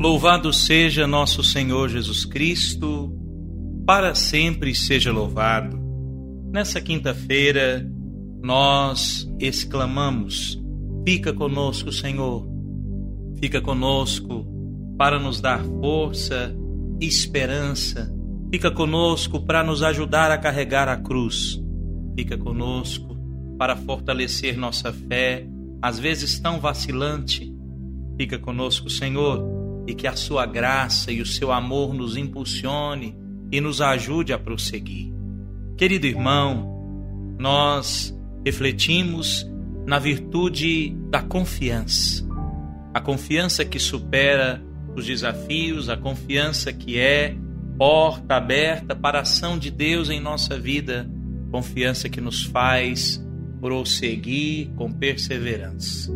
Louvado seja nosso Senhor Jesus Cristo, para sempre seja louvado. Nessa quinta-feira, nós exclamamos: Fica conosco, Senhor. Fica conosco para nos dar força, esperança. Fica conosco para nos ajudar a carregar a cruz. Fica conosco para fortalecer nossa fé, às vezes tão vacilante. Fica conosco, Senhor e que a sua graça e o seu amor nos impulsione e nos ajude a prosseguir. Querido irmão, nós refletimos na virtude da confiança. A confiança que supera os desafios, a confiança que é porta aberta para a ação de Deus em nossa vida, confiança que nos faz prosseguir com perseverança.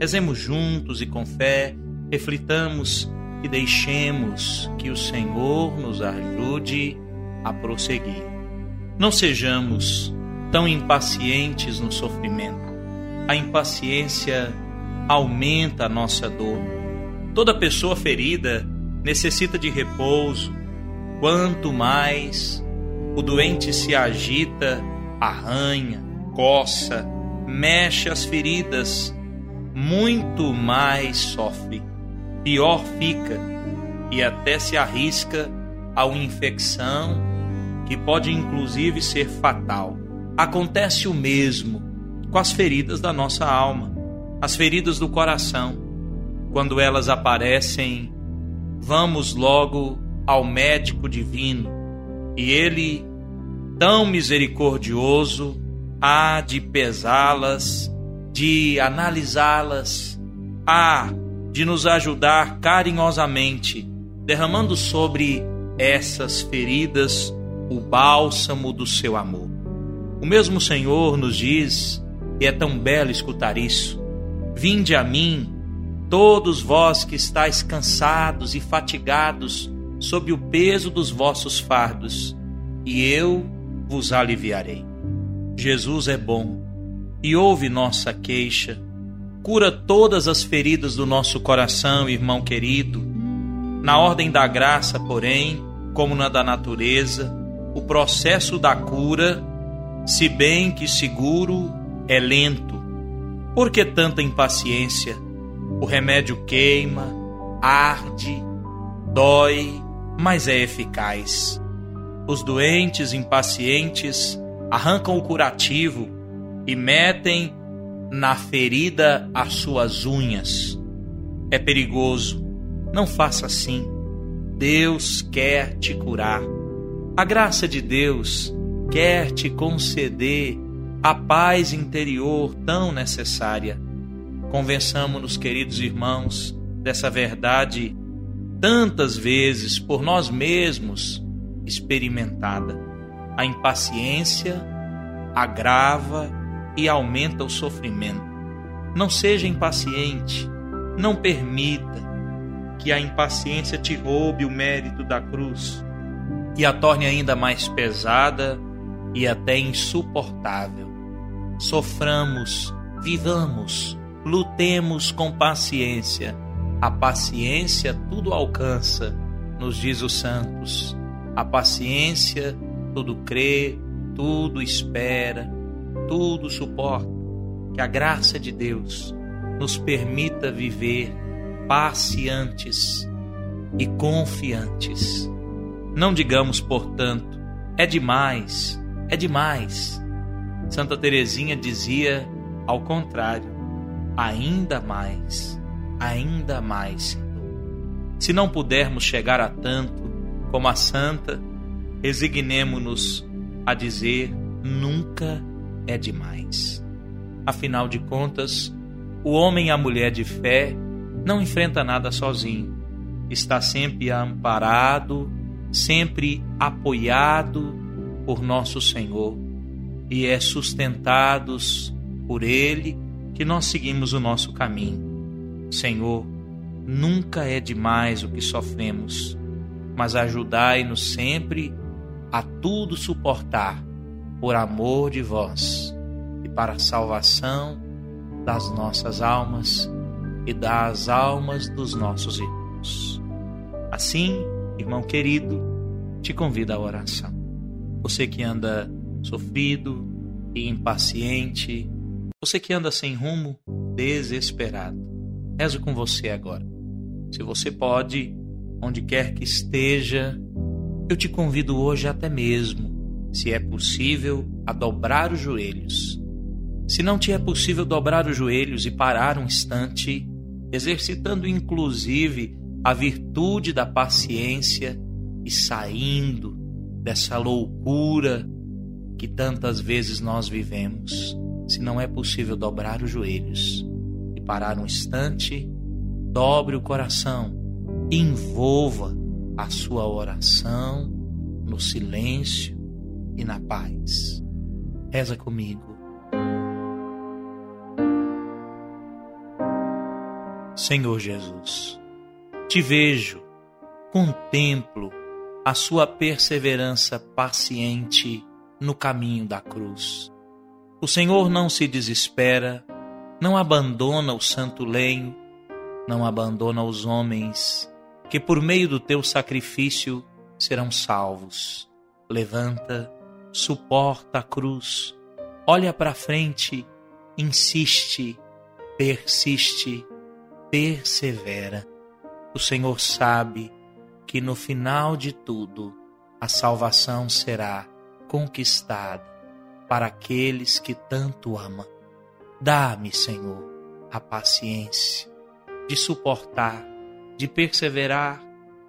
Rezemos juntos e com fé reflitamos e deixemos que o Senhor nos ajude a prosseguir. Não sejamos tão impacientes no sofrimento. A impaciência aumenta a nossa dor. Toda pessoa ferida necessita de repouso. Quanto mais o doente se agita, arranha, coça, mexe as feridas, muito mais sofre pior fica e até se arrisca a uma infecção que pode inclusive ser fatal. Acontece o mesmo com as feridas da nossa alma, as feridas do coração. Quando elas aparecem, vamos logo ao médico divino e ele, tão misericordioso, há de pesá-las, de analisá-las, há de nos ajudar carinhosamente, derramando sobre essas feridas o bálsamo do seu amor. O mesmo Senhor nos diz, e é tão belo escutar isso: Vinde a mim, todos vós que estáis cansados e fatigados sob o peso dos vossos fardos, e eu vos aliviarei. Jesus é bom e ouve nossa queixa cura todas as feridas do nosso coração, irmão querido. Na ordem da graça, porém, como na da natureza, o processo da cura, se bem que seguro, é lento. Por que tanta impaciência? O remédio queima, arde, dói, mas é eficaz. Os doentes impacientes arrancam o curativo e metem na ferida as suas unhas. É perigoso. Não faça assim. Deus quer te curar. A graça de Deus quer te conceder a paz interior tão necessária. Convençamos-nos, queridos irmãos, dessa verdade tantas vezes por nós mesmos experimentada. A impaciência agrava e aumenta o sofrimento. Não seja impaciente, não permita que a impaciência te roube o mérito da cruz e a torne ainda mais pesada e até insuportável. Soframos, vivamos, lutemos com paciência. A paciência tudo alcança, nos diz os santos. A paciência tudo crê, tudo espera, tudo suporta. Que a graça de Deus nos permita viver pacientes e confiantes. Não digamos, portanto, é demais, é demais. Santa Teresinha dizia ao contrário, ainda mais, ainda mais, Senhor. Se não pudermos chegar a tanto como a santa, resignemo-nos a dizer nunca é demais. Afinal de contas, O homem e a mulher de fé não enfrenta nada sozinho. Está sempre amparado, sempre apoiado por nosso Senhor e é sustentados por Ele que nós seguimos o nosso caminho. Senhor, nunca é demais o que sofremos, mas ajudai-nos sempre a tudo suportar por amor de vós e para a salvação das nossas almas e das almas dos nossos irmãos. Assim, irmão querido, te convido à oração. Você que anda sofrido e impaciente, você que anda sem rumo, desesperado. Rezo com você agora. Se você pode, onde quer que esteja, eu te convido hoje até mesmo, se é possível, a dobrar os joelhos. Se não te é possível dobrar os joelhos e parar um instante, exercitando inclusive a virtude da paciência e saindo dessa loucura que tantas vezes nós vivemos. Se não é possível dobrar os joelhos e parar um instante, dobre o coração, envolva a sua oração no silêncio e na paz. Reza comigo. Senhor Jesus, te vejo, contemplo a sua perseverança paciente no caminho da cruz. O Senhor não se desespera, não abandona o santo lenho, não abandona os homens que por meio do teu sacrifício serão salvos. Levanta, suporta a cruz, olha para frente, insiste, persiste, persevera. O Senhor sabe que no final de tudo a salvação será conquistada para aqueles que tanto amam. Dá-me, Senhor, a paciência de suportar, de perseverar,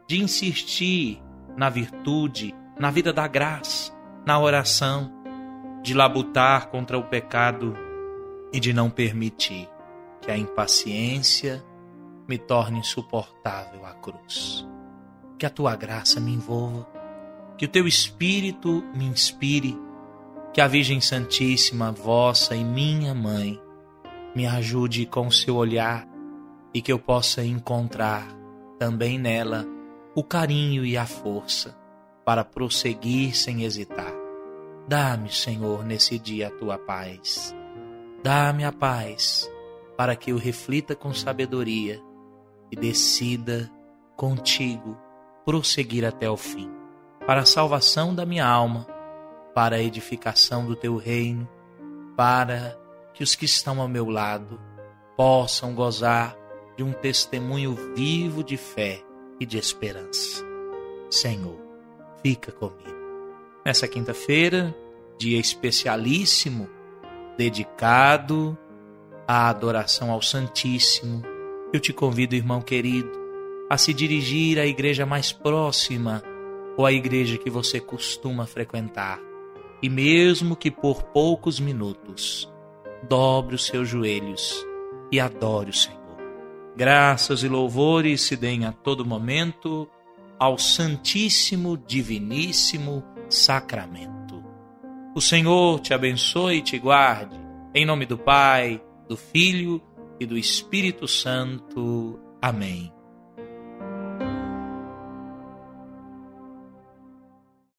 de insistir na virtude, na vida da graça, na oração, de labutar contra o pecado e de não permitir que a impaciência me torne insuportável a cruz. Que a tua graça me envolva, que o teu espírito me inspire, que a Virgem Santíssima, vossa e minha mãe, me ajude com o seu olhar e que eu possa encontrar também nela o carinho e a força para prosseguir sem hesitar. Dá-me, Senhor, nesse dia a tua paz. Dá-me a paz para que eu reflita com sabedoria e decida contigo prosseguir até o fim, para a salvação da minha alma, para a edificação do teu reino, para que os que estão ao meu lado possam gozar de um testemunho vivo de fé e de esperança. Senhor, fica comigo. Nessa quinta-feira, dia especialíssimo, dedicado à adoração ao Santíssimo, eu te convido, irmão querido, a se dirigir à igreja mais próxima ou à igreja que você costuma frequentar. E mesmo que por poucos minutos, dobre os seus joelhos e adore o Senhor. Graças e louvores se deem a todo momento ao Santíssimo Diviníssimo Sacramento. O Senhor te abençoe e te guarde, em nome do Pai, do Filho e do Espírito Santo. Amém.